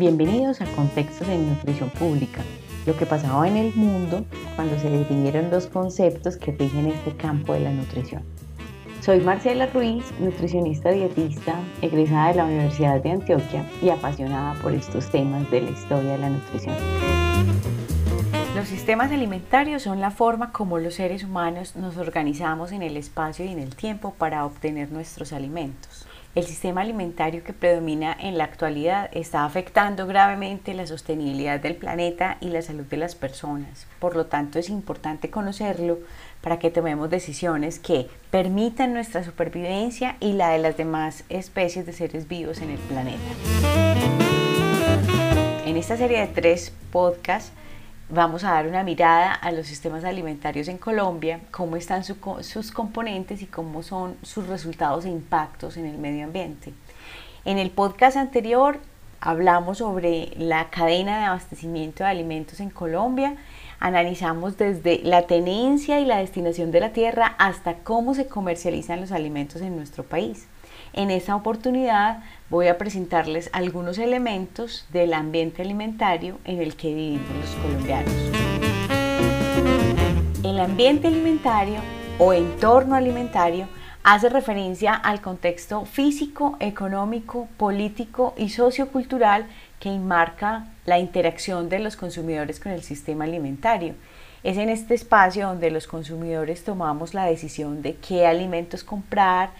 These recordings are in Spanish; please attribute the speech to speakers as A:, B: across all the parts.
A: Bienvenidos a Contextos en Nutrición Pública, lo que pasaba en el mundo cuando se definieron los conceptos que rigen este campo de la nutrición. Soy Marcela Ruiz, nutricionista dietista, egresada de la Universidad de Antioquia y apasionada por estos temas de la historia de la nutrición. Los sistemas alimentarios son la forma como los seres humanos nos organizamos en el espacio y en el tiempo para obtener nuestros alimentos. El sistema alimentario que predomina en la actualidad está afectando gravemente la sostenibilidad del planeta y la salud de las personas. Por lo tanto, es importante conocerlo para que tomemos decisiones que permitan nuestra supervivencia y la de las demás especies de seres vivos en el planeta. En esta serie de tres podcasts vamos a dar una mirada a los sistemas alimentarios en Colombia, cómo están sus componentes y cómo son sus resultados e impactos en el medio ambiente. En el podcast anterior hablamos sobre la cadena de abastecimiento de alimentos en Colombia, analizamos desde la tenencia y la destinación de la tierra hasta cómo se comercializan los alimentos en nuestro país. En esta oportunidad voy a presentarles algunos elementos del ambiente alimentario en el que vivimos los colombianos. El ambiente alimentario o entorno alimentario hace referencia al contexto físico, económico, político y sociocultural que enmarca la interacción de los consumidores con el sistema alimentario. Es en este espacio donde los consumidores tomamos la decisión de qué alimentos comprar,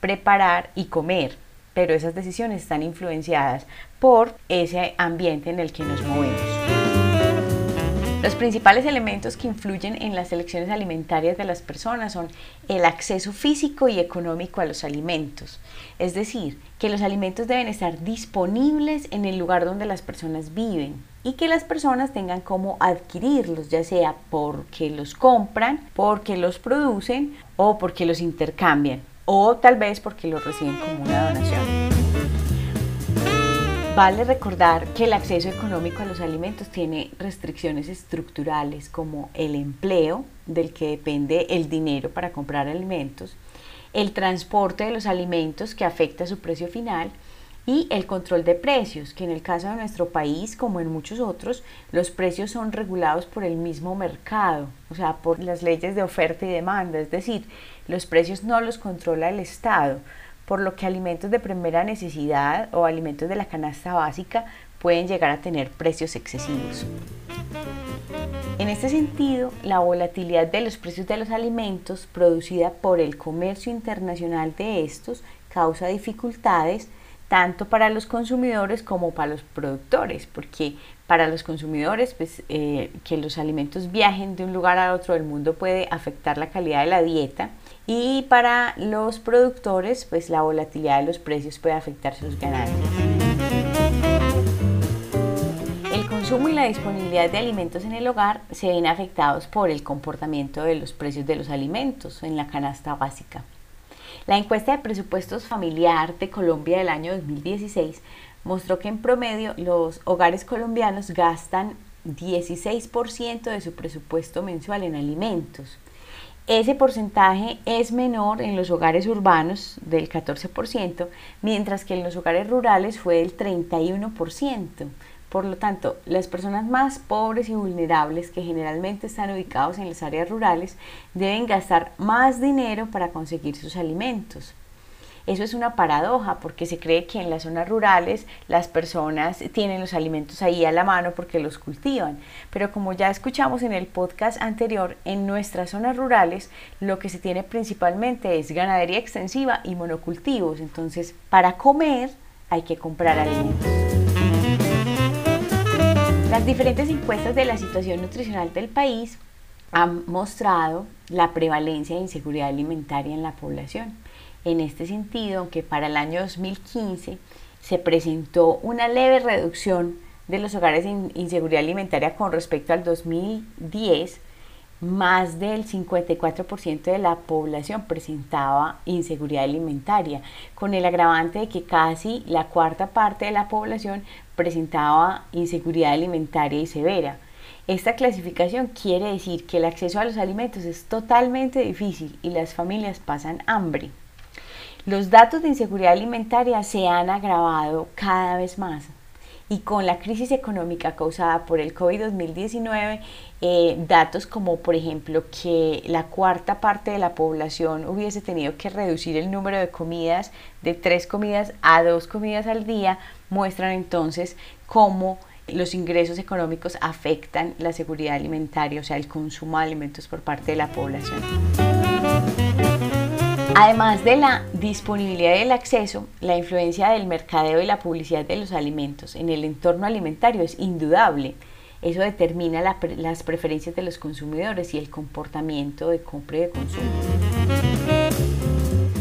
A: preparar y comer, pero esas decisiones están influenciadas por ese ambiente en el que nos movemos. Los principales elementos que influyen en las elecciones alimentarias de las personas son el acceso físico y económico a los alimentos, es decir, que los alimentos deben estar disponibles en el lugar donde las personas viven y que las personas tengan cómo adquirirlos, ya sea porque los compran, porque los producen o porque los intercambian o tal vez porque lo reciben como una donación. Vale recordar que el acceso económico a los alimentos tiene restricciones estructurales como el empleo, del que depende el dinero para comprar alimentos, el transporte de los alimentos que afecta su precio final y el control de precios, que en el caso de nuestro país, como en muchos otros, los precios son regulados por el mismo mercado, o sea, por las leyes de oferta y demanda, es decir, los precios no los controla el Estado, por lo que alimentos de primera necesidad o alimentos de la canasta básica pueden llegar a tener precios excesivos. En este sentido, la volatilidad de los precios de los alimentos producida por el comercio internacional de estos causa dificultades tanto para los consumidores como para los productores, porque para los consumidores, pues, eh, que los alimentos viajen de un lugar a otro del mundo puede afectar la calidad de la dieta y para los productores, pues la volatilidad de los precios puede afectar sus ganancias. El consumo y la disponibilidad de alimentos en el hogar se ven afectados por el comportamiento de los precios de los alimentos en la canasta básica. La encuesta de presupuestos familiar de Colombia del año 2016 mostró que en promedio los hogares colombianos gastan 16% de su presupuesto mensual en alimentos. Ese porcentaje es menor en los hogares urbanos del 14%, mientras que en los hogares rurales fue del 31%. Por lo tanto, las personas más pobres y vulnerables que generalmente están ubicados en las áreas rurales deben gastar más dinero para conseguir sus alimentos. Eso es una paradoja porque se cree que en las zonas rurales las personas tienen los alimentos ahí a la mano porque los cultivan. Pero como ya escuchamos en el podcast anterior, en nuestras zonas rurales lo que se tiene principalmente es ganadería extensiva y monocultivos. Entonces, para comer hay que comprar alimentos. Las diferentes encuestas de la situación nutricional del país han mostrado la prevalencia de inseguridad alimentaria en la población. En este sentido, aunque para el año 2015 se presentó una leve reducción de los hogares en inseguridad alimentaria con respecto al 2010, más del 54% de la población presentaba inseguridad alimentaria, con el agravante de que casi la cuarta parte de la población presentaba inseguridad alimentaria y severa. Esta clasificación quiere decir que el acceso a los alimentos es totalmente difícil y las familias pasan hambre. Los datos de inseguridad alimentaria se han agravado cada vez más y con la crisis económica causada por el COVID-2019, eh, datos como por ejemplo que la cuarta parte de la población hubiese tenido que reducir el número de comidas de tres comidas a dos comidas al día, muestran entonces cómo los ingresos económicos afectan la seguridad alimentaria, o sea, el consumo de alimentos por parte de la población. Además de la disponibilidad y el acceso, la influencia del mercadeo y la publicidad de los alimentos en el entorno alimentario es indudable. Eso determina las preferencias de los consumidores y el comportamiento de compra y de consumo.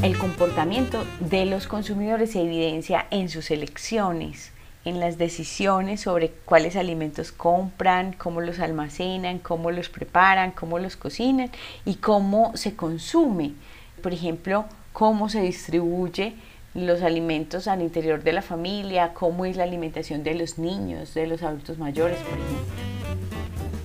A: El comportamiento de los consumidores se evidencia en sus elecciones, en las decisiones sobre cuáles alimentos compran, cómo los almacenan, cómo los preparan, cómo los cocinan y cómo se consume. Por ejemplo, cómo se distribuye los alimentos al interior de la familia, cómo es la alimentación de los niños, de los adultos mayores, por ejemplo.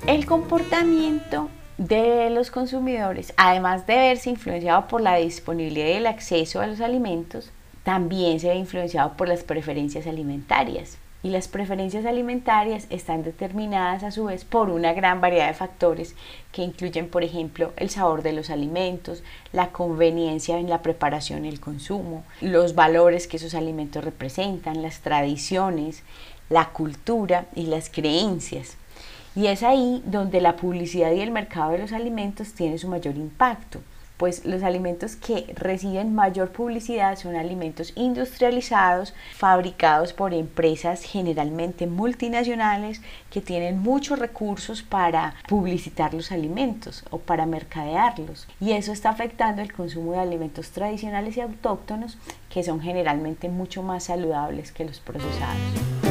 A: El comportamiento de los consumidores, además de verse influenciado por la disponibilidad y el acceso a los alimentos, también se ve influenciado por las preferencias alimentarias. Y las preferencias alimentarias están determinadas a su vez por una gran variedad de factores que incluyen, por ejemplo, el sabor de los alimentos, la conveniencia en la preparación y el consumo, los valores que esos alimentos representan, las tradiciones, la cultura y las creencias. Y es ahí donde la publicidad y el mercado de los alimentos tiene su mayor impacto pues los alimentos que reciben mayor publicidad son alimentos industrializados, fabricados por empresas generalmente multinacionales que tienen muchos recursos para publicitar los alimentos o para mercadearlos. Y eso está afectando el consumo de alimentos tradicionales y autóctonos que son generalmente mucho más saludables que los procesados.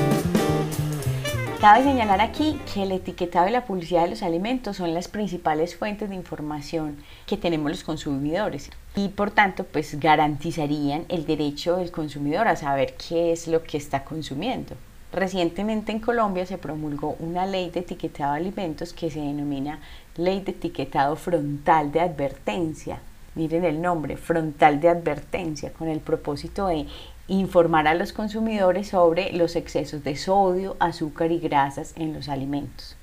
A: Cabe señalar aquí que el etiquetado y la publicidad de los alimentos son las principales fuentes de información que tenemos los consumidores y por tanto pues garantizarían el derecho del consumidor a saber qué es lo que está consumiendo. Recientemente en Colombia se promulgó una ley de etiquetado de alimentos que se denomina Ley de Etiquetado Frontal de Advertencia. Miren el nombre, frontal de advertencia, con el propósito de informar a los consumidores sobre los excesos de sodio, azúcar y grasas en los alimentos.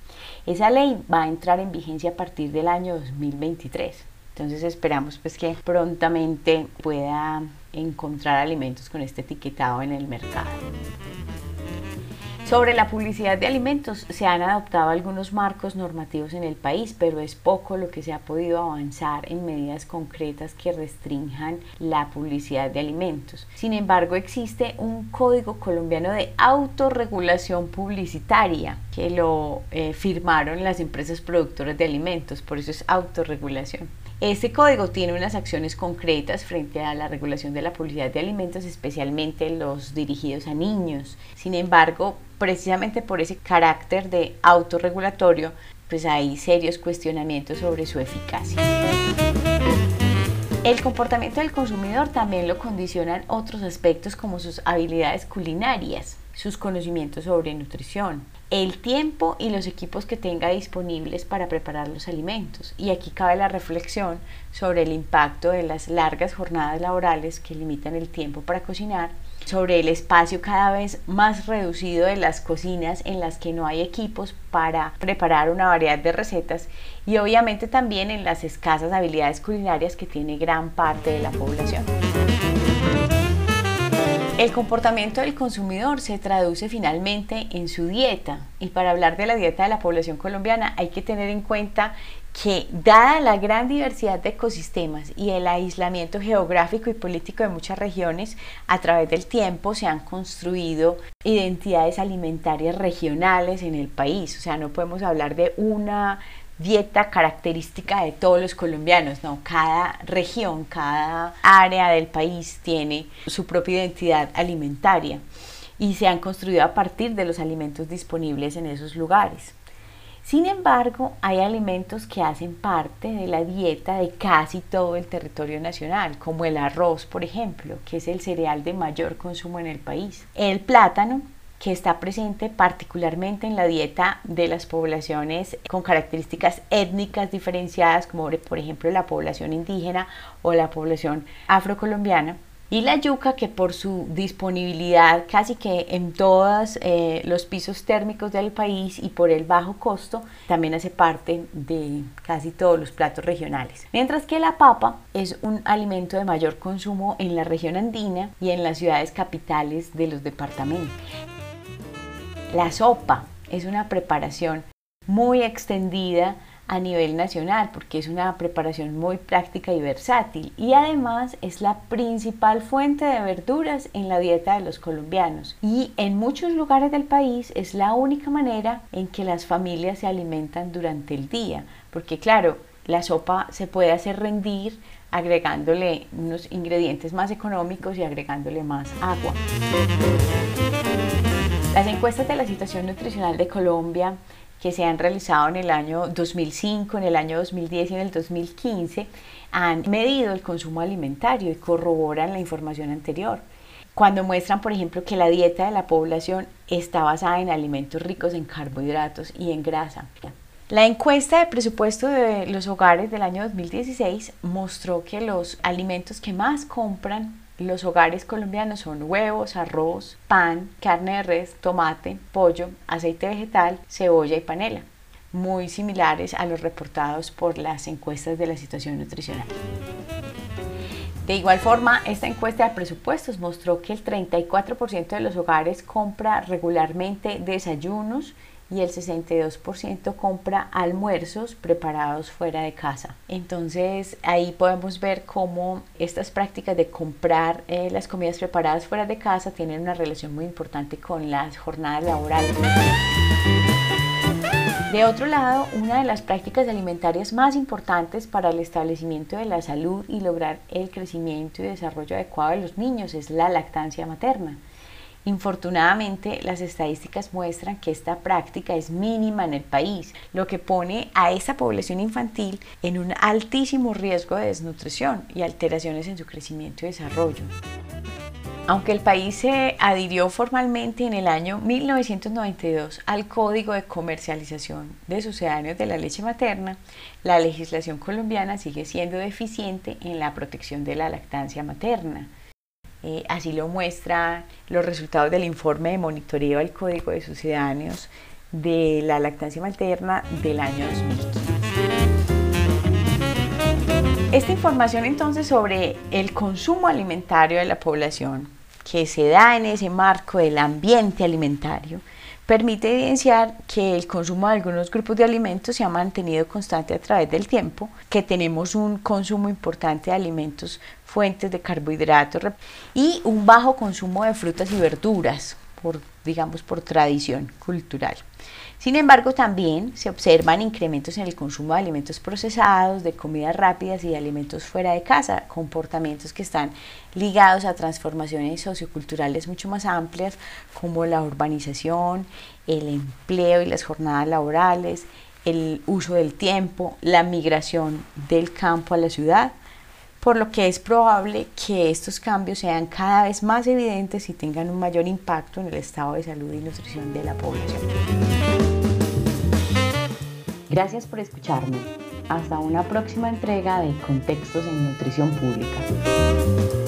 A: Esa ley va a entrar en vigencia a partir del año 2023. Entonces esperamos pues que prontamente pueda encontrar alimentos con este etiquetado en el mercado. Sobre la publicidad de alimentos se han adoptado algunos marcos normativos en el país, pero es poco lo que se ha podido avanzar en medidas concretas que restrinjan la publicidad de alimentos. Sin embargo, existe un código colombiano de autorregulación publicitaria que lo eh, firmaron las empresas productoras de alimentos, por eso es autorregulación. Este código tiene unas acciones concretas frente a la regulación de la publicidad de alimentos, especialmente los dirigidos a niños. Sin embargo, precisamente por ese carácter de autorregulatorio, pues hay serios cuestionamientos sobre su eficacia. El comportamiento del consumidor también lo condicionan otros aspectos como sus habilidades culinarias, sus conocimientos sobre nutrición, el tiempo y los equipos que tenga disponibles para preparar los alimentos. Y aquí cabe la reflexión sobre el impacto de las largas jornadas laborales que limitan el tiempo para cocinar, sobre el espacio cada vez más reducido de las cocinas en las que no hay equipos para preparar una variedad de recetas y obviamente también en las escasas habilidades culinarias que tiene gran parte de la población. El comportamiento del consumidor se traduce finalmente en su dieta y para hablar de la dieta de la población colombiana hay que tener en cuenta que dada la gran diversidad de ecosistemas y el aislamiento geográfico y político de muchas regiones, a través del tiempo se han construido identidades alimentarias regionales en el país. O sea, no podemos hablar de una dieta característica de todos los colombianos, no, cada región, cada área del país tiene su propia identidad alimentaria y se han construido a partir de los alimentos disponibles en esos lugares. Sin embargo, hay alimentos que hacen parte de la dieta de casi todo el territorio nacional, como el arroz, por ejemplo, que es el cereal de mayor consumo en el país. El plátano, que está presente particularmente en la dieta de las poblaciones con características étnicas diferenciadas, como por ejemplo la población indígena o la población afrocolombiana. y la yuca que por su disponibilidad casi que en todos eh, los pisos térmicos del país y por el bajo costo también hace parte de casi todos los platos regionales. Mientras que la papa es un alimento de mayor consumo en la región andina y en las ciudades capitales de los departamentos. La sopa es una preparación muy extendida a nivel nacional porque es una preparación muy práctica y versátil y además es la principal fuente de verduras en la dieta de los colombianos y en muchos lugares del país es la única manera en que las familias se alimentan durante el día porque claro la sopa se puede hacer rendir agregándole unos ingredientes más económicos y agregándole más agua. Las encuestas de la situación nutricional de Colombia que se han realizado en el año 2005, en el año 2010 y en el 2015 han medido el consumo alimentario y corroboran la información anterior. Cuando muestran, por ejemplo, que la dieta de la población está basada en alimentos ricos en carbohidratos y en grasa. La encuesta de presupuesto de los hogares del año 2016 mostró que los alimentos que más compran los hogares colombianos son huevos, arroz, pan, carne de res, tomate, pollo, aceite vegetal, cebolla y panela, muy similares a los reportados por las encuestas de la situación nutricional. De igual forma, esta encuesta de presupuestos mostró que el 34% de los hogares compra regularmente desayunos y el 62% compra almuerzos preparados fuera de casa. Entonces ahí podemos ver cómo estas prácticas de comprar eh, las comidas preparadas fuera de casa tienen una relación muy importante con las jornadas laborales. De otro lado, una de las prácticas alimentarias más importantes para el establecimiento de la salud y lograr el crecimiento y desarrollo adecuado de los niños es la lactancia materna. Infortunadamente, las estadísticas muestran que esta práctica es mínima en el país, lo que pone a esta población infantil en un altísimo riesgo de desnutrición y alteraciones en su crecimiento y desarrollo. Aunque el país se adhirió formalmente en el año 1992 al Código de Comercialización de Sucedáneos de la Leche Materna, la legislación colombiana sigue siendo deficiente en la protección de la lactancia materna. Eh, así lo muestra los resultados del informe de monitoreo al Código de Sucedáneos de la lactancia materna del año 2015. Esta información entonces sobre el consumo alimentario de la población que se da en ese marco del ambiente alimentario permite evidenciar que el consumo de algunos grupos de alimentos se ha mantenido constante a través del tiempo, que tenemos un consumo importante de alimentos fuentes de carbohidratos y un bajo consumo de frutas y verduras, por, digamos por tradición cultural. Sin embargo, también se observan incrementos en el consumo de alimentos procesados, de comidas rápidas y de alimentos fuera de casa, comportamientos que están ligados a transformaciones socioculturales mucho más amplias como la urbanización, el empleo y las jornadas laborales, el uso del tiempo, la migración del campo a la ciudad, por lo que es probable que estos cambios sean cada vez más evidentes y tengan un mayor impacto en el estado de salud y nutrición de la población. Gracias por escucharme. Hasta una próxima entrega de Contextos en Nutrición Pública.